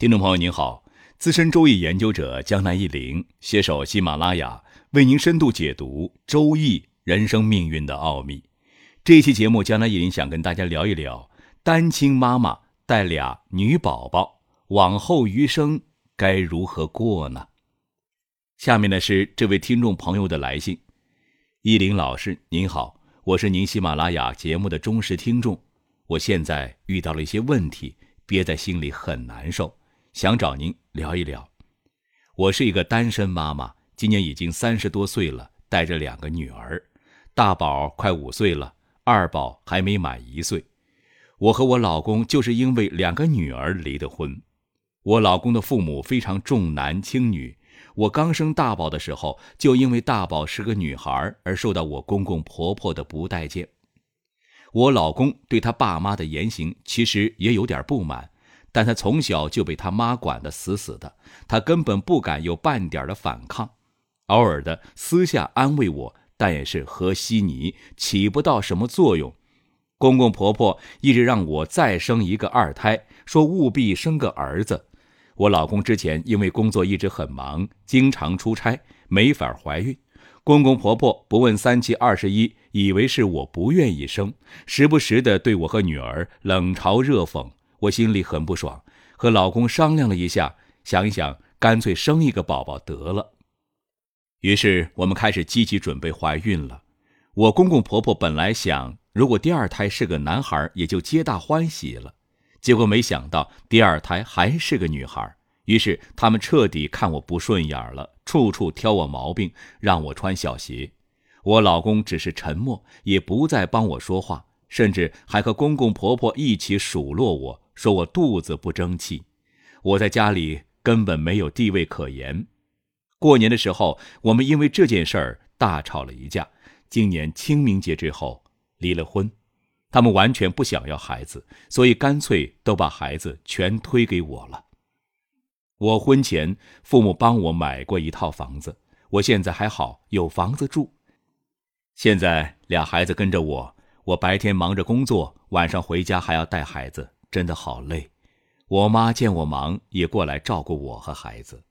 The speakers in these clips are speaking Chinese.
听众朋友您好，资深周易研究者江南一林携手喜马拉雅为您深度解读周易人生命运的奥秘。这一期节目，江南一林想跟大家聊一聊单亲妈妈带俩女宝宝，往后余生该如何过呢？下面呢是这位听众朋友的来信：一林老师您好，我是您喜马拉雅节目的忠实听众，我现在遇到了一些问题，憋在心里很难受。想找您聊一聊。我是一个单身妈妈，今年已经三十多岁了，带着两个女儿，大宝快五岁了，二宝还没满一岁。我和我老公就是因为两个女儿离的婚。我老公的父母非常重男轻女，我刚生大宝的时候，就因为大宝是个女孩而受到我公公婆婆的不待见。我老公对他爸妈的言行其实也有点不满。但他从小就被他妈管得死死的，他根本不敢有半点的反抗，偶尔的私下安慰我，但也是和稀泥，起不到什么作用。公公婆婆一直让我再生一个二胎，说务必生个儿子。我老公之前因为工作一直很忙，经常出差，没法怀孕。公公婆婆不问三七二十一，以为是我不愿意生，时不时的对我和女儿冷嘲热讽。我心里很不爽，和老公商量了一下，想一想，干脆生一个宝宝得了。于是我们开始积极准备怀孕了。我公公婆婆本来想，如果第二胎是个男孩，也就皆大欢喜了。结果没想到第二胎还是个女孩，于是他们彻底看我不顺眼了，处处挑我毛病，让我穿小鞋。我老公只是沉默，也不再帮我说话，甚至还和公公婆婆一起数落我。说我肚子不争气，我在家里根本没有地位可言。过年的时候，我们因为这件事儿大吵了一架。今年清明节之后离了婚，他们完全不想要孩子，所以干脆都把孩子全推给我了。我婚前父母帮我买过一套房子，我现在还好有房子住。现在俩孩子跟着我，我白天忙着工作，晚上回家还要带孩子。真的好累，我妈见我忙，也过来照顾我和孩子。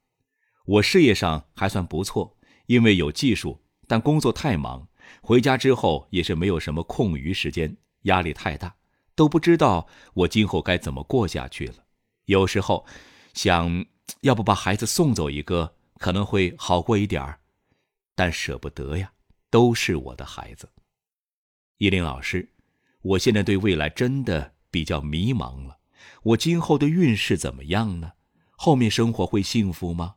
我事业上还算不错，因为有技术，但工作太忙，回家之后也是没有什么空余时间，压力太大，都不知道我今后该怎么过下去了。有时候想，要不把孩子送走一个，可能会好过一点儿，但舍不得呀，都是我的孩子。依林老师，我现在对未来真的。比较迷茫了，我今后的运势怎么样呢？后面生活会幸福吗？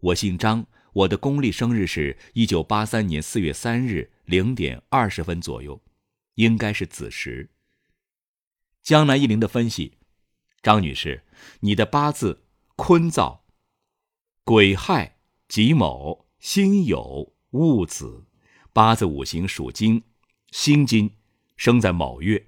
我姓张，我的公历生日是一九八三年四月三日零点二十分左右，应该是子时。江南一林的分析，张女士，你的八字坤燥，癸亥己卯辛酉戊子，八字五行属金，辛金，生在卯月。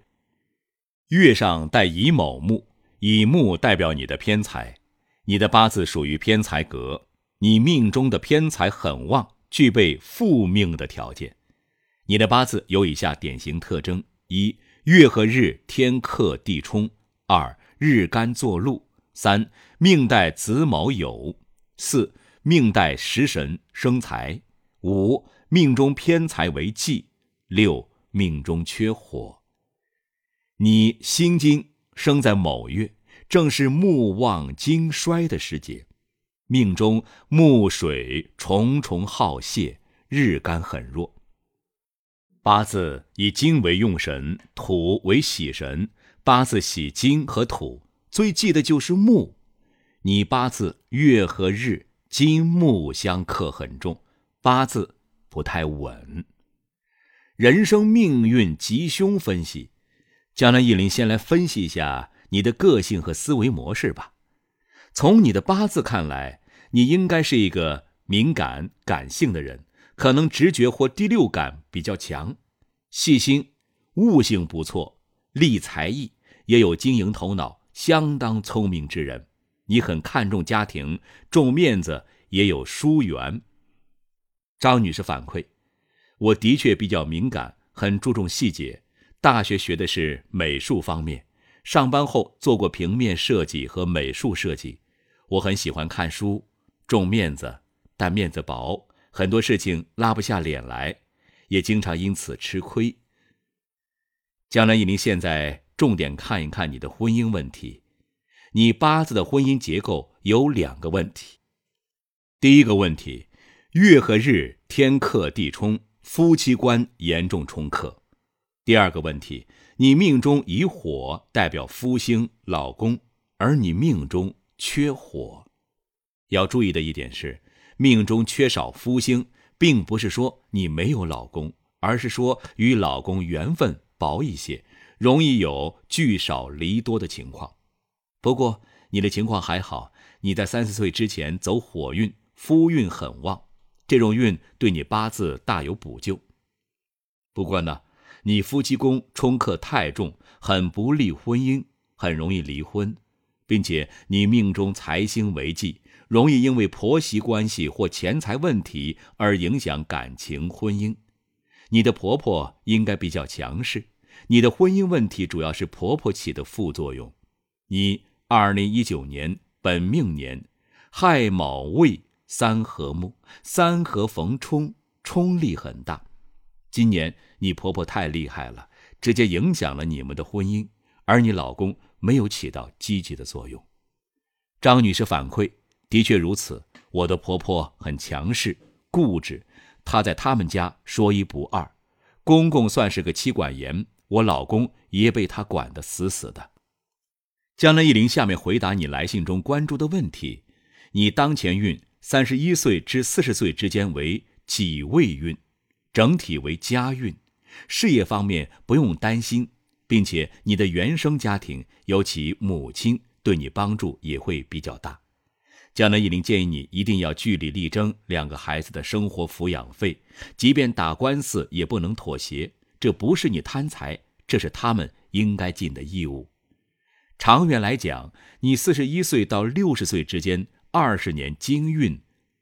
月上带乙卯木，乙木代表你的偏财，你的八字属于偏财格，你命中的偏财很旺，具备复命的条件。你的八字有以下典型特征：一、月和日天克地冲；二、日干坐禄；三、命带子卯酉；四、命带食神生财；五、命中偏财为忌；六、命中缺火。你辛金生在某月，正是木旺金衰的时节，命中木水重重耗泄，日干很弱。八字以金为用神，土为喜神，八字喜金和土，最忌的就是木。你八字月和日金木相克很重，八字不太稳。人生命运吉凶分析。江南一林先来分析一下你的个性和思维模式吧。从你的八字看来，你应该是一个敏感、感性的人，可能直觉或第六感比较强，细心、悟性不错，立才艺，也有经营头脑，相当聪明之人。你很看重家庭，重面子，也有疏远。张女士反馈：我的确比较敏感，很注重细节。大学学的是美术方面，上班后做过平面设计和美术设计。我很喜欢看书，重面子，但面子薄，很多事情拉不下脸来，也经常因此吃亏。江南一林现在重点看一看你的婚姻问题。你八字的婚姻结构有两个问题。第一个问题，月和日天克地冲，夫妻关严重冲克。第二个问题，你命中以火代表夫星老公，而你命中缺火。要注意的一点是，命中缺少夫星，并不是说你没有老公，而是说与老公缘分。薄一些，容易有聚少离多的情况。不过你的情况还好，你在三十岁之前走火运，夫运很旺，这种运对你八字大有补救。不过呢，你夫妻宫冲克太重，很不利婚姻，很容易离婚，并且你命中财星为忌，容易因为婆媳关系或钱财问题而影响感情婚姻。你的婆婆应该比较强势，你的婚姻问题主要是婆婆起的副作用。你二零一九年本命年亥卯未三合木，三合逢冲，冲力很大。今年你婆婆太厉害了，直接影响了你们的婚姻，而你老公没有起到积极的作用。张女士反馈的确如此，我的婆婆很强势、固执。她在他们家说一不二，公公算是个妻管严，我老公也被他管得死死的。江南一林下面回答你来信中关注的问题：你当前运三十一岁至四十岁之间为己未运，整体为家运，事业方面不用担心，并且你的原生家庭，尤其母亲对你帮助也会比较大。江南一林建议你一定要据理力争两个孩子的生活抚养费，即便打官司也不能妥协。这不是你贪财，这是他们应该尽的义务。长远来讲，你四十一岁到六十岁之间二十年金运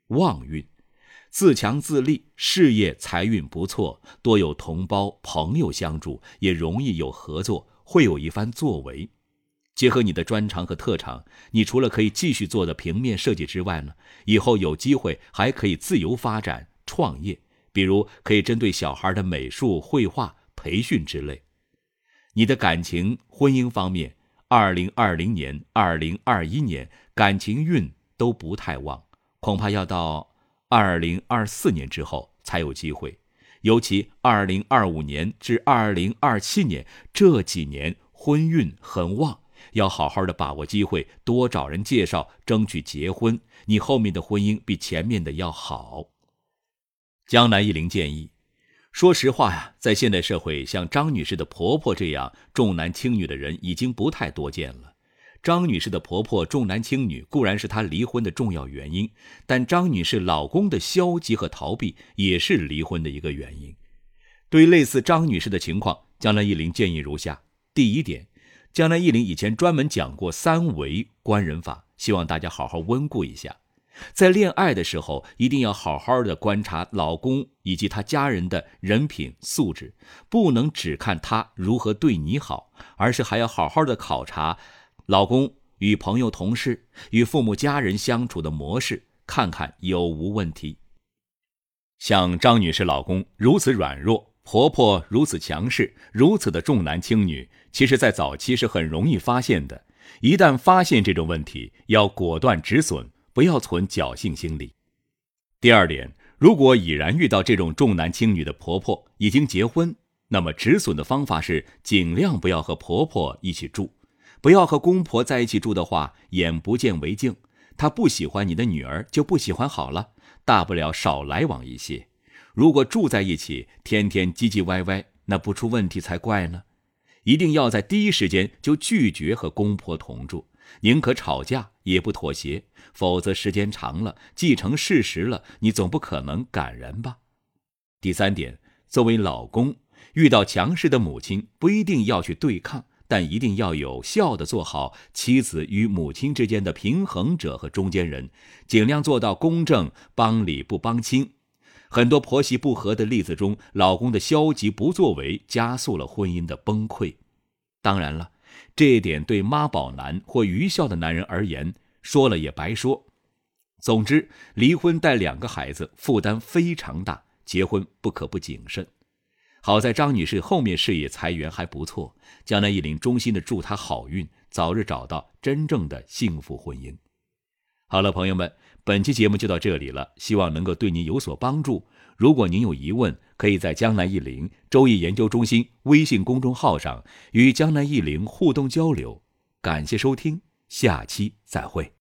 旺运，自强自立，事业财运不错，多有同胞朋友相助，也容易有合作，会有一番作为。结合你的专长和特长，你除了可以继续做的平面设计之外呢，以后有机会还可以自由发展创业，比如可以针对小孩的美术、绘画培训之类。你的感情、婚姻方面，二零二零年、二零二一年感情运都不太旺，恐怕要到二零二四年之后才有机会，尤其二零二五年至二零二七年这几年婚运很旺。要好好的把握机会，多找人介绍，争取结婚。你后面的婚姻比前面的要好。江南一林建议，说实话呀，在现代社会，像张女士的婆婆这样重男轻女的人已经不太多见了。张女士的婆婆重男轻女固然是她离婚的重要原因，但张女士老公的消极和逃避也是离婚的一个原因。对于类似张女士的情况，江南一林建议如下：第一点。江南一林以前专门讲过三维观人法，希望大家好好温故一下。在恋爱的时候，一定要好好的观察老公以及他家人的人品素质，不能只看他如何对你好，而是还要好好的考察老公与朋友、同事、与父母家人相处的模式，看看有无问题。像张女士老公如此软弱。婆婆如此强势，如此的重男轻女，其实，在早期是很容易发现的。一旦发现这种问题，要果断止损，不要存侥幸心理。第二点，如果已然遇到这种重男轻女的婆婆，已经结婚，那么止损的方法是尽量不要和婆婆一起住，不要和公婆在一起住的话，眼不见为净。她不喜欢你的女儿，就不喜欢好了，大不了少来往一些。如果住在一起，天天唧唧歪歪，那不出问题才怪呢。一定要在第一时间就拒绝和公婆同住，宁可吵架也不妥协，否则时间长了，既成事实了，你总不可能感人吧？第三点，作为老公，遇到强势的母亲，不一定要去对抗，但一定要有效的做好妻子与母亲之间的平衡者和中间人，尽量做到公正，帮理不帮亲。很多婆媳不和的例子中，老公的消极不作为加速了婚姻的崩溃。当然了，这一点对妈宝男或愚孝的男人而言，说了也白说。总之，离婚带两个孩子负担非常大，结婚不可不谨慎。好在张女士后面事业财源还不错，江南一林衷心的祝她好运，早日找到真正的幸福婚姻。好了，朋友们，本期节目就到这里了，希望能够对您有所帮助。如果您有疑问，可以在江南一林周易研究中心微信公众号上与江南一林互动交流。感谢收听，下期再会。